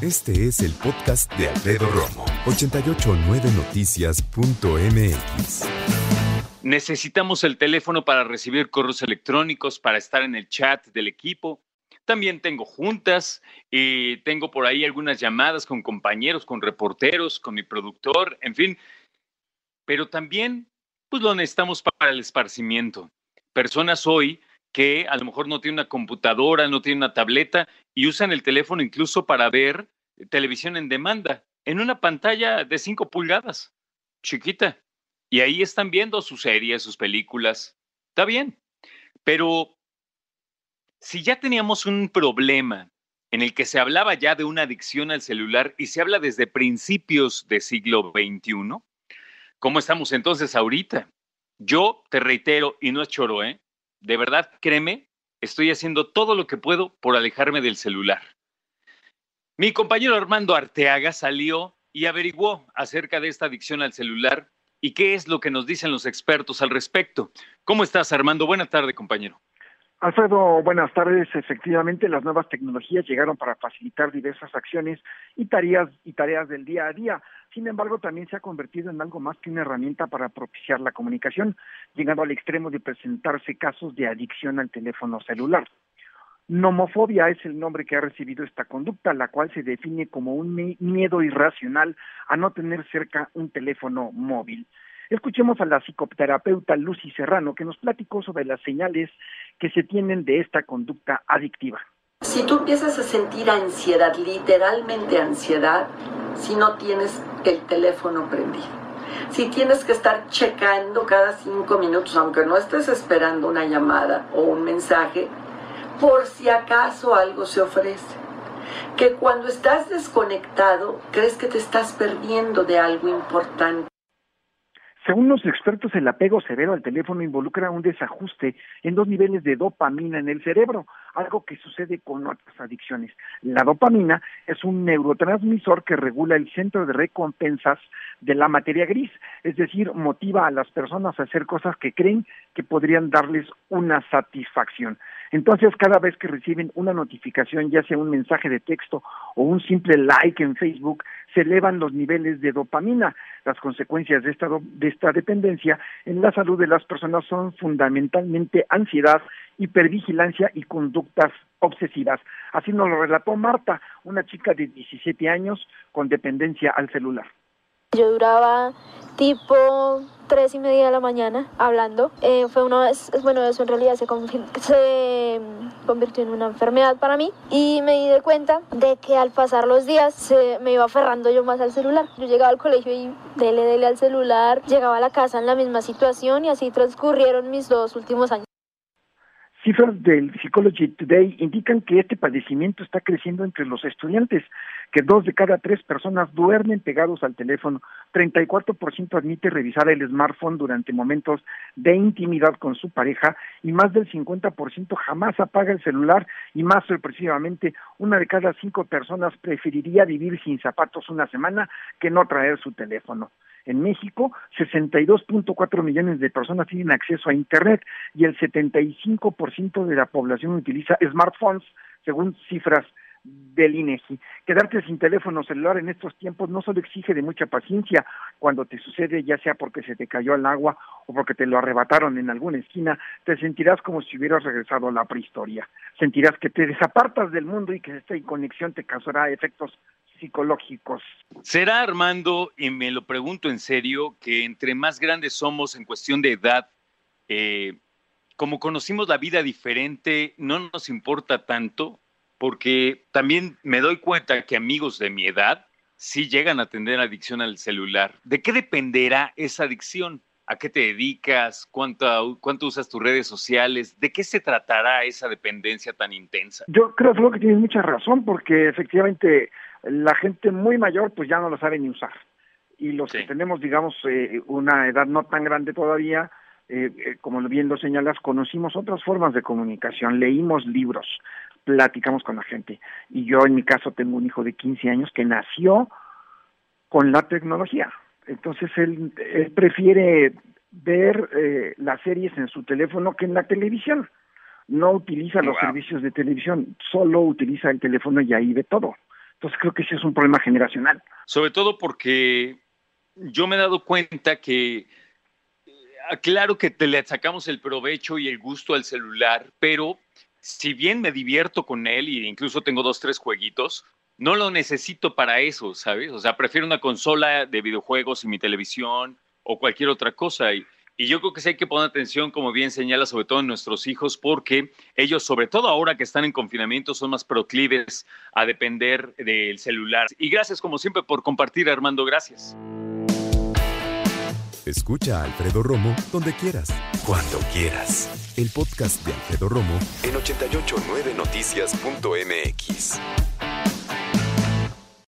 Este es el podcast de Alfredo Romo. 889noticias.mx. Necesitamos el teléfono para recibir correos electrónicos, para estar en el chat del equipo también tengo juntas y tengo por ahí algunas llamadas con compañeros, con reporteros, con mi productor, en fin. Pero también, pues lo necesitamos para el esparcimiento. Personas hoy que a lo mejor no tienen una computadora, no tienen una tableta y usan el teléfono incluso para ver televisión en demanda, en una pantalla de 5 pulgadas, chiquita. Y ahí están viendo sus series, sus películas. Está bien. Pero si ya teníamos un problema en el que se hablaba ya de una adicción al celular y se habla desde principios del siglo XXI, ¿cómo estamos entonces ahorita? Yo te reitero, y no es choro, ¿eh? De verdad, créeme, estoy haciendo todo lo que puedo por alejarme del celular. Mi compañero Armando Arteaga salió y averiguó acerca de esta adicción al celular y qué es lo que nos dicen los expertos al respecto. ¿Cómo estás, Armando? Buenas tardes, compañero. Alfredo, buenas tardes. Efectivamente, las nuevas tecnologías llegaron para facilitar diversas acciones y tareas y tareas del día a día. Sin embargo, también se ha convertido en algo más que una herramienta para propiciar la comunicación, llegando al extremo de presentarse casos de adicción al teléfono celular. Nomofobia es el nombre que ha recibido esta conducta, la cual se define como un miedo irracional a no tener cerca un teléfono móvil. Escuchemos a la psicoterapeuta Lucy Serrano, que nos platicó sobre las señales que se tienen de esta conducta adictiva. Si tú empiezas a sentir ansiedad, literalmente ansiedad, si no tienes el teléfono prendido, si tienes que estar checando cada cinco minutos, aunque no estés esperando una llamada o un mensaje, por si acaso algo se ofrece. Que cuando estás desconectado, crees que te estás perdiendo de algo importante. Según los expertos, el apego severo al teléfono involucra un desajuste en dos niveles de dopamina en el cerebro, algo que sucede con otras adicciones. La dopamina es un neurotransmisor que regula el centro de recompensas de la materia gris, es decir, motiva a las personas a hacer cosas que creen que podrían darles una satisfacción. Entonces, cada vez que reciben una notificación, ya sea un mensaje de texto o un simple like en Facebook, se elevan los niveles de dopamina. Las consecuencias de esta, de esta dependencia en la salud de las personas son fundamentalmente ansiedad, hipervigilancia y conductas obsesivas. Así nos lo relató Marta, una chica de 17 años con dependencia al celular. Yo duraba tipo tres y media de la mañana hablando. Eh, fue una vez, bueno, eso en realidad se, se, convirtió en una enfermedad para mí y me di de cuenta de que al pasar los días se, me iba aferrando yo más al celular. Yo llegaba al colegio y dele, dele al celular, llegaba a la casa en la misma situación y así transcurrieron mis dos últimos años. Cifras del Psychology Today indican que este padecimiento está creciendo entre los estudiantes, que dos de cada tres personas duermen pegados al teléfono, 34% admite revisar el smartphone durante momentos de intimidad con su pareja y más del 50% jamás apaga el celular y más sorpresivamente una de cada cinco personas preferiría vivir sin zapatos una semana que no traer su teléfono. En México, 62.4 millones de personas tienen acceso a Internet y el 75% de la población utiliza smartphones, según cifras del INEGI. Quedarte sin teléfono celular en estos tiempos no solo exige de mucha paciencia cuando te sucede, ya sea porque se te cayó al agua o porque te lo arrebataron en alguna esquina, te sentirás como si hubieras regresado a la prehistoria. Sentirás que te desapartas del mundo y que esta inconexión te causará efectos psicológicos. ¿Será, Armando, y me lo pregunto en serio, que entre más grandes somos en cuestión de edad, eh, como conocimos la vida diferente, no nos importa tanto? Porque también me doy cuenta que amigos de mi edad sí llegan a tener adicción al celular. ¿De qué dependerá esa adicción? ¿A qué te dedicas? ¿Cuánto, ¿Cuánto usas tus redes sociales? ¿De qué se tratará esa dependencia tan intensa? Yo creo que tienes mucha razón porque efectivamente la gente muy mayor pues ya no lo sabe ni usar. Y los que tenemos, digamos, eh, una edad no tan grande todavía, eh, eh, como bien lo señalas, conocimos otras formas de comunicación, leímos libros, platicamos con la gente. Y yo en mi caso tengo un hijo de 15 años que nació con la tecnología. Entonces él, prefiere ver eh, las series en su teléfono que en la televisión. No utiliza los servicios de televisión, solo utiliza el teléfono y ahí ve todo. Entonces creo que ese es un problema generacional. Sobre todo porque yo me he dado cuenta que, eh, claro que te le sacamos el provecho y el gusto al celular, pero si bien me divierto con él y incluso tengo dos, tres jueguitos, no lo necesito para eso, ¿sabes? O sea, prefiero una consola de videojuegos y mi televisión o cualquier otra cosa. Y, yo creo que sí hay que poner atención, como bien señala, sobre todo en nuestros hijos, porque ellos, sobre todo ahora que están en confinamiento, son más proclives a depender del celular. Y gracias, como siempre, por compartir, Armando. Gracias. Escucha a Alfredo Romo donde quieras, cuando quieras. El podcast de Alfredo Romo en 889noticias.mx.